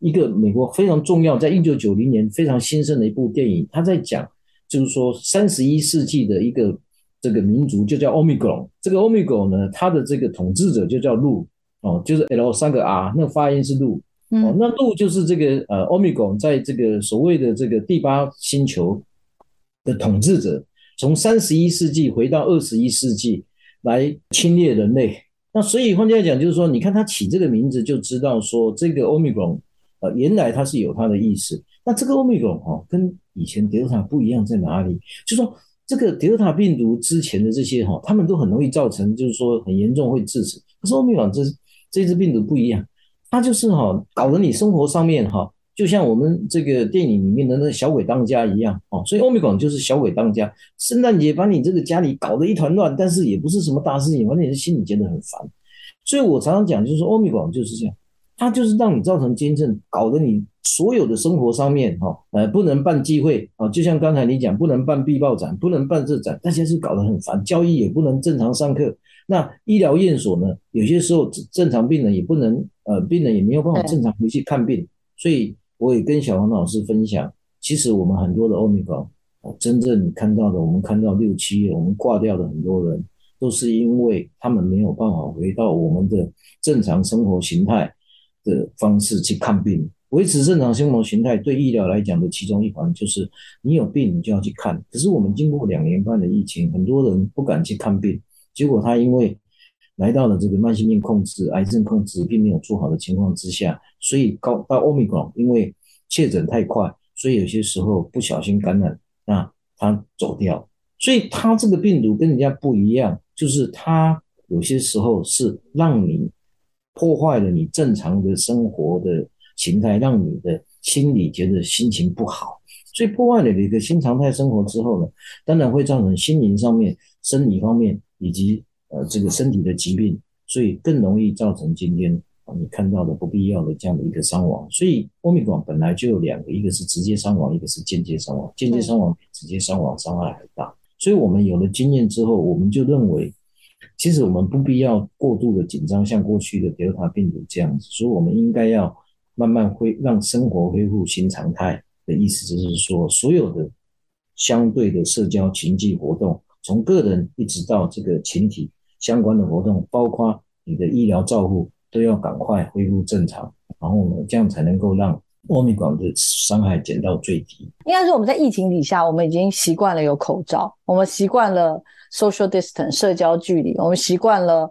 一个美国非常重要，在一九九零年非常兴盛的一部电影，他在讲，就是说三十一世纪的一个这个民族就叫 Omicron，这个 Omicron 呢，它的这个统治者就叫路哦，就是 L 三个 R，那个发音是路哦，那路就是这个呃 Omicron 在这个所谓的这个第八星球的统治者，从三十一世纪回到二十一世纪来侵略人类。那所以换句话讲，就是说，你看他起这个名字，就知道说这个 Omicron。原来它是有它的意思。那这个欧米伽哈跟以前德尔塔不一样在哪里？就说这个德尔塔病毒之前的这些哈，他们都很容易造成，就是说很严重会致死。可是欧米伽这这支病毒不一样，它就是哈搞得你生活上面哈，就像我们这个电影里面的那小鬼当家一样哦。所以欧米伽就是小鬼当家，圣诞节把你这个家里搞得一团乱，但是也不是什么大事情，反正你的心里觉得很烦。所以我常常讲，就是说欧米伽就是这样。它就是让你造成监证，搞得你所有的生活上面哈，呃，不能办聚会啊，就像刚才你讲，不能办必报展，不能办这展，大家是搞得很烦，交易也不能正常上课。那医疗院所呢，有些时候正常病人也不能，呃，病人也没有办法正常回去看病。所以我也跟小黄老师分享，其实我们很多的欧米伽，真正看到的，我们看到六七月我们挂掉的很多人，都是因为他们没有办法回到我们的正常生活形态。的方式去看病，维持正常生活形态，对医疗来讲的其中一环就是，你有病你就要去看。可是我们经过两年半的疫情，很多人不敢去看病，结果他因为来到了这个慢性病控制、癌症控制并没有做好的情况之下，所以高到 Omicron，因为确诊太快，所以有些时候不小心感染，那他走掉。所以他这个病毒跟人家不一样，就是他有些时候是让你。破坏了你正常的生活的形态，让你的心理觉得心情不好，所以破坏了你的一个新常态生活之后呢，当然会造成心灵上面、生理方面以及呃这个身体的疾病，所以更容易造成今天你看到的不必要的这样的一个伤亡。所以欧米伽本来就有两个，一个是直接伤亡，一个是间接伤亡，间接伤亡比直接伤亡伤害还大。所以我们有了经验之后，我们就认为。其实我们不必要过度的紧张，像过去的德尔塔病毒这样子，所以我们应该要慢慢恢让生活恢复新常态的意思，就是说所有的相对的社交情境活动，从个人一直到这个群体相关的活动，包括你的医疗照护，都要赶快恢复正常，然后呢，这样才能够让。欧米伽的伤害减到最低。应该说我们在疫情底下，我们已经习惯了有口罩，我们习惯了 social distance 社交距离，我们习惯了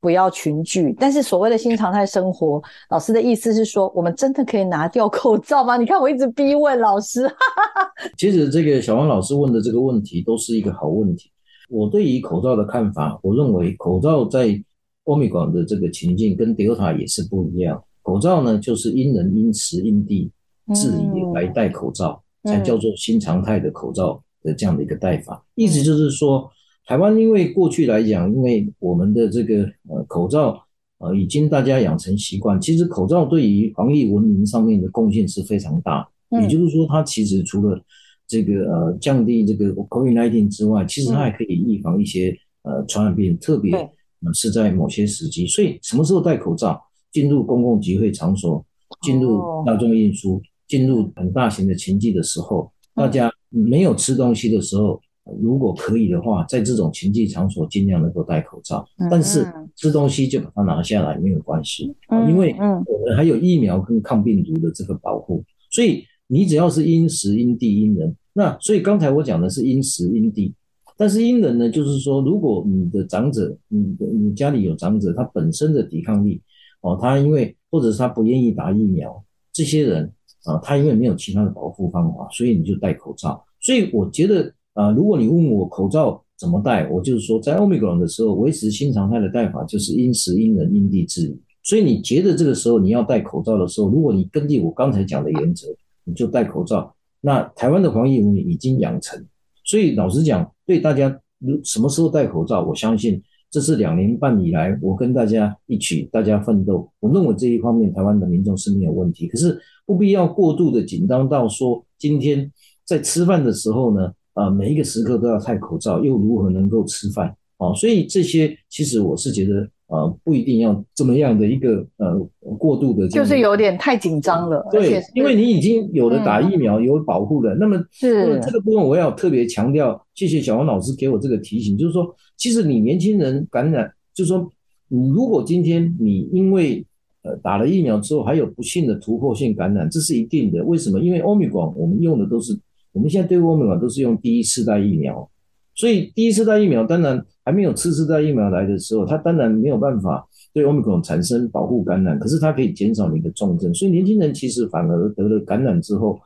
不要群聚。但是所谓的新常态生活，老师的意思是说，我们真的可以拿掉口罩吗？你看我一直逼问老师。[laughs] 其实这个小王老师问的这个问题都是一个好问题。我对于口罩的看法，我认为口罩在欧米伽的这个情境跟 Delta 也是不一样。口罩呢，就是因人因时因地制宜来戴口罩，嗯、才叫做新常态的口罩的这样的一个戴法。嗯、意思就是说，台湾因为过去来讲，因为我们的这个呃口罩呃已经大家养成习惯，其实口罩对于防疫文明上面的贡献是非常大。嗯、也就是说，它其实除了这个呃降低这个 COVID-19 之外，其实它还可以预防一些呃传染病，特别是在某些时机。所以什么时候戴口罩？进入公共集会场所，进入大众运输，进入很大型的情境的时候，大家没有吃东西的时候，如果可以的话，在这种情境场所尽量能够戴口罩。但是吃东西就把它拿下来没有关系，因为我们还有疫苗跟抗病毒的这个保护。所以你只要是因时因地因人，那所以刚才我讲的是因时因地，但是因人呢，就是说如果你的长者，你的你家里有长者，他本身的抵抗力。哦，他因为或者是他不愿意打疫苗，这些人啊，他因为没有其他的保护方法，所以你就戴口罩。所以我觉得啊，如果你问我口罩怎么戴，我就是说，在 Omicron 的时候，维持新常态的戴法就是因时因人因地制宜。所以你觉得这个时候你要戴口罩的时候，如果你根据我刚才讲的原则，你就戴口罩。那台湾的防疫文明已经养成，所以老实讲，对大家什么时候戴口罩，我相信。这是两年半以来，我跟大家一起，大家奋斗。我认为这一方面，台湾的民众是没有问题。可是不必要过度的紧张到说，今天在吃饭的时候呢，啊，每一个时刻都要戴口罩，又如何能够吃饭？啊，所以这些其实我是觉得。呃，不一定要这么样的一个呃过度的，就是有点太紧张了。对，因为你已经有了打疫苗，有保护了，那么是这个部分我要特别强调。谢谢小王老师给我这个提醒，就是说，其实你年轻人感染，就是说，你如果今天你因为呃打了疫苗之后还有不幸的突破性感染，这是一定的。为什么？因为欧米伽我们用的都是我们现在对欧米伽都是用第一次代疫苗，所以第一次代疫苗当然。还没有次世代疫苗来的时候，它当然没有办法对 Omicron 产生保护感染，可是它可以减少你的重症。所以年轻人其实反而得了感染之后，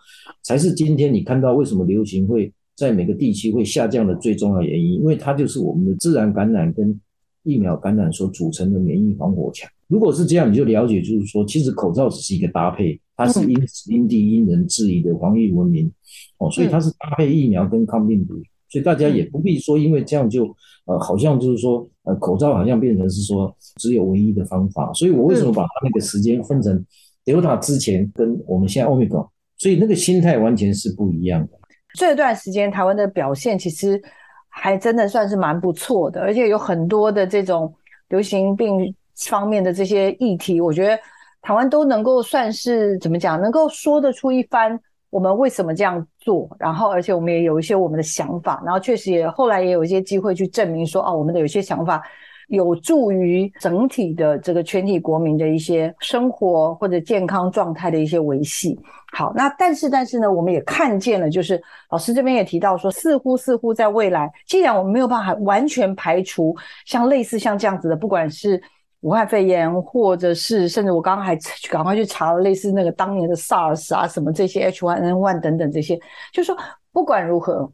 才是今天你看到为什么流行会在每个地区会下降的最重要原因，因为它就是我们的自然感染跟疫苗感染所组成的免疫防火墙。如果是这样，你就了解就是说，其实口罩只是一个搭配，它是因因地因人制宜的防疫文明哦，所以它是搭配疫苗跟抗病毒。所以大家也不必说，因为这样就呃，好像就是说，呃，口罩好像变成是说只有唯一的方法。所以我为什么把它那个时间分成 Delta 之前跟我们现在 Omicron，所以那个心态完全是不一样的。这段时间台湾的表现其实还真的算是蛮不错的，而且有很多的这种流行病方面的这些议题，我觉得台湾都能够算是怎么讲，能够说得出一番。我们为什么这样做？然后，而且我们也有一些我们的想法，然后确实也后来也有一些机会去证明说，哦，我们的有些想法有助于整体的这个全体国民的一些生活或者健康状态的一些维系。好，那但是但是呢，我们也看见了，就是老师这边也提到说，似乎似乎在未来，既然我们没有办法完全排除像类似像这样子的，不管是。武汉肺炎，或者是甚至我刚刚还赶快去查了类似那个当年的 SARS 啊，什么这些 H1N1 等等这些，就说不管如何，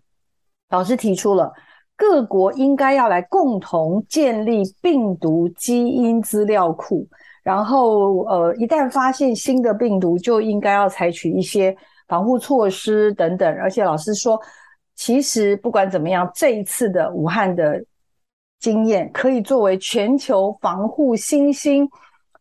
老师提出了各国应该要来共同建立病毒基因资料库，然后呃一旦发现新的病毒，就应该要采取一些防护措施等等。而且老师说，其实不管怎么样，这一次的武汉的。经验可以作为全球防护新兴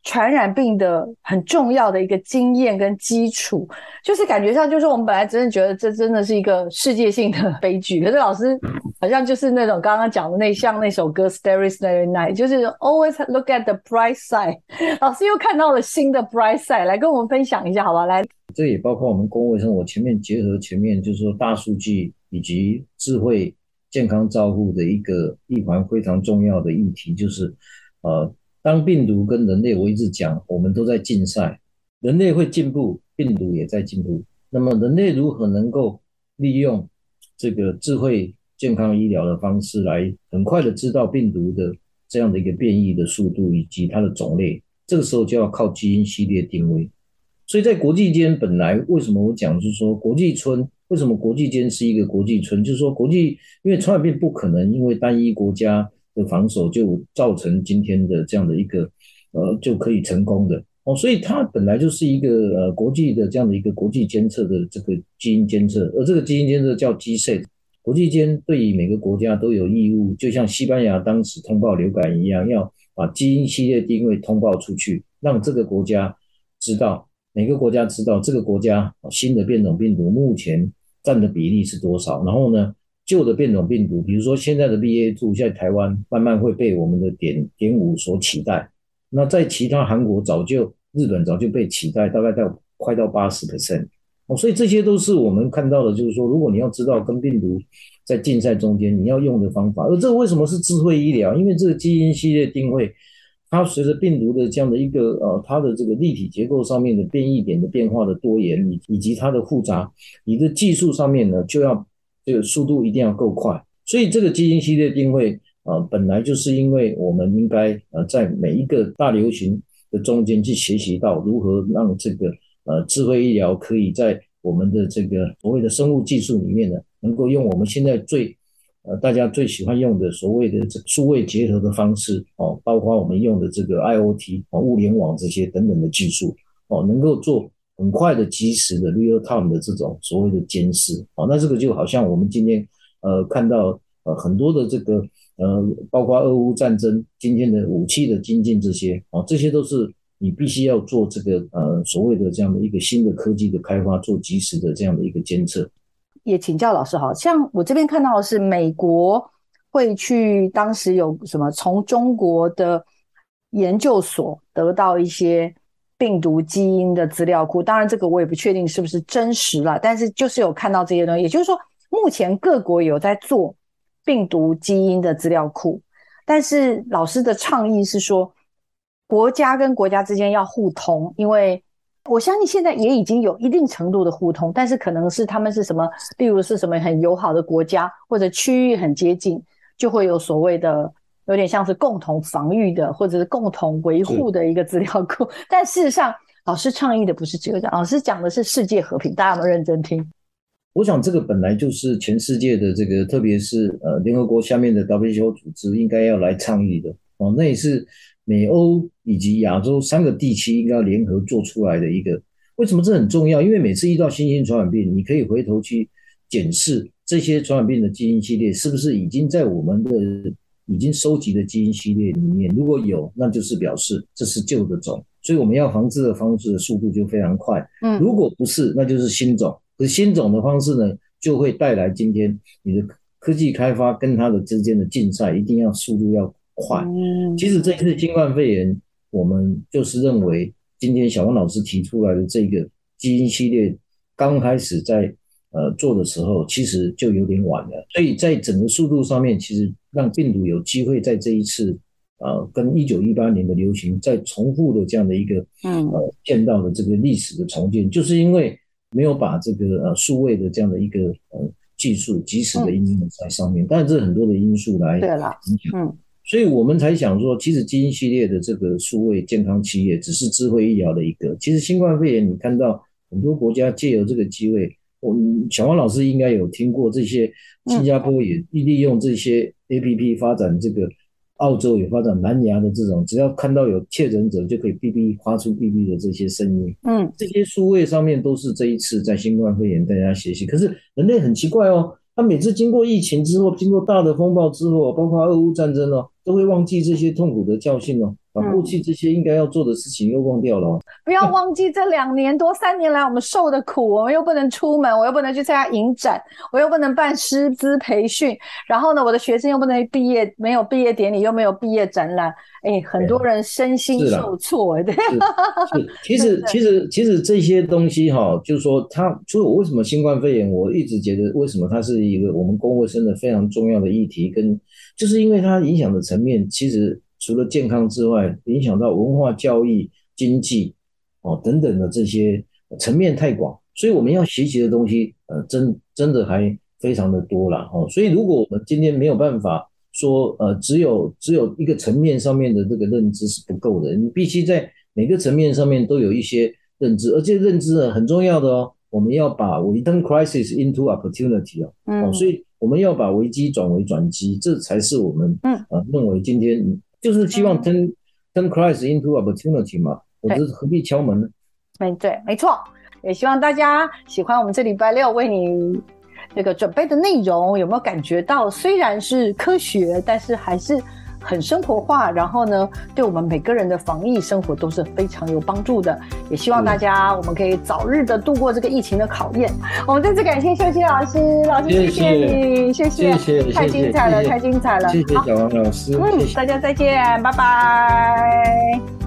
传染病的很重要的一个经验跟基础，就是感觉上就是我们本来真的觉得这真的是一个世界性的悲剧，可是老师好像就是那种刚刚讲的那像那首歌《Starry Starry Night》，就是 Always look at the bright side。老师又看到了新的 bright side，来跟我们分享一下，好吧？来，这也包括我们公共卫生。我前面结合前面就是说大数据以及智慧健康照护的一个一环非常重要的议题，就是呃，当病毒跟人类，我一直讲，我们都在竞赛，人类会进步，病毒也在进步。那么人类如何能够利用这个智慧健康医疗的方式来很快的知道病毒的这样的一个变异的速度以及它的种类，这个时候就要靠基因系列定位。所以在国际间，本来为什么我讲是说国际村，为什么国际间是一个国际村？就是说国际，因为传染病不可能因为单一国家的防守就造成今天的这样的一个呃就可以成功的哦，所以它本来就是一个呃国际的这样的一个国际监测的这个基因监测，而这个基因监测叫 GSA。国际间对于每个国家都有义务，就像西班牙当时通报流感一样，要把基因系列定位通报出去，让这个国家知道，每个国家知道这个国家新的变种病毒目前占的比例是多少。然后呢，旧的变种病毒，比如说现在的 BA.2，在台湾慢慢会被我们的点点五所取代。那在其他韩国早就日本早就被取代，大概到快到八十 percent。哦，所以这些都是我们看到的，就是说，如果你要知道跟病毒在竞赛中间你要用的方法，而这个为什么是智慧医疗？因为这个基因系列定位，它随着病毒的这样的一个呃，它的这个立体结构上面的变异点的变化的多元，以以及它的复杂，你的技术上面呢，就要这个速度一定要够快。所以这个基因系列定位啊，呃，本来就是因为我们应该呃，在每一个大流行的中间去学习到如何让这个。呃，智慧医疗可以在我们的这个所谓的生物技术里面呢，能够用我们现在最呃大家最喜欢用的所谓的这数位结合的方式哦，包括我们用的这个 IoT 哦，物联网这些等等的技术哦，能够做很快的、及时的 real time 的这种所谓的监视哦，那这个就好像我们今天呃看到呃很多的这个呃，包括俄乌战争今天的武器的精进这些哦，这些都是。你必须要做这个呃所谓的这样的一个新的科技的开发，做及时的这样的一个监测。也请教老师，好像我这边看到的是美国会去当时有什么从中国的研究所得到一些病毒基因的资料库，当然这个我也不确定是不是真实了，但是就是有看到这些东西。也就是说，目前各国有在做病毒基因的资料库，但是老师的倡议是说。国家跟国家之间要互通，因为我相信现在也已经有一定程度的互通，但是可能是他们是什么，例如是什么很友好的国家或者区域很接近，就会有所谓的有点像是共同防御的或者是共同维护的一个资料库。[laughs] 但事实上，老师倡议的不是这个，老师讲的是世界和平。大家有没有认真听？我想这个本来就是全世界的这个，特别是呃联合国下面的 WHO 组织应该要来倡议的哦，那也是。美欧以及亚洲三个地区应该要联合做出来的一个，为什么这很重要？因为每次遇到新型传染病，你可以回头去检视这些传染病的基因系列是不是已经在我们的已经收集的基因系列里面，如果有，那就是表示这是旧的种，所以我们要防治的方式的速度就非常快。嗯，如果不是，那就是新种。可是新种的方式呢，就会带来今天你的科技开发跟它的之间的竞赛，一定要速度要。快，其实这一次新冠肺炎，我们就是认为今天小王老师提出来的这个基因系列，刚开始在呃做的时候，其实就有点晚了。所以在整个速度上面，其实让病毒有机会在这一次呃跟一九一八年的流行再重复的这样的一个嗯。呃见到的这个历史的重建，就是因为没有把这个呃数位的这样的一个呃技术及时的应用在上面，但是这很多的因素来影响，嗯。所以我们才想说，其实基因系列的这个数位健康企业只是智慧医疗的一个。其实新冠肺炎，你看到很多国家借由这个机会，我们小王老师应该有听过这些，新加坡也利用这些 APP 发展这个，澳洲也发展蓝牙的这种，只要看到有确诊者就可以哔哔发出哔哔的这些声音。嗯，这些数位上面都是这一次在新冠肺炎大家学习。可是人类很奇怪哦，他每次经过疫情之后，经过大的风暴之后，包括俄乌战争哦。都会忘记这些痛苦的教训哦。把过去这些应该要做的事情又忘掉了，哦，不要忘记这两年多三年来我们受的苦，我们又不能出门，我又不能去参加影展，我又不能办师资培训，然后呢，我的学生又不能毕业，没有毕业典礼，又没有毕业展览，哎，很多人身心受挫，[laughs] 对，是，是，其实其实其实这些东西哈，哦，就是说它，所以我为什么新冠肺炎，我一直觉得为什么它是一个我们公共卫生的非常重要的议题，跟就是因为它影响的层面其实。除了健康之外，影响到文化、教育、经济，哦等等的这些层面太广，所以我们要学习的东西，呃，真真的还非常的多了哦。所以如果我们今天没有办法说，呃，只有只有一个层面上面的这个认知是不够的，你必须在每个层面上面都有一些认知，而且认知呢很重要的哦。我们要把 we turn crisis into opportunity 哦，哦，所以我们要把危机转为转机，这才是我们嗯呃认为今天。就是希望 turn turn crisis into opportunity 嘛，我觉得何必敲门呢？没对，没错，也希望大家喜欢我们这礼拜六为你这个准备的内容，有没有感觉到虽然是科学，但是还是。很生活化，然后呢，对我们每个人的防疫生活都是非常有帮助的。也希望大家我们可以早日的度过这个疫情的考验。我们再次感谢秀熙老师，老师谢谢你，谢谢，谢谢，太精彩了，太精彩了，谢谢小王老师，嗯，大家再见，拜拜。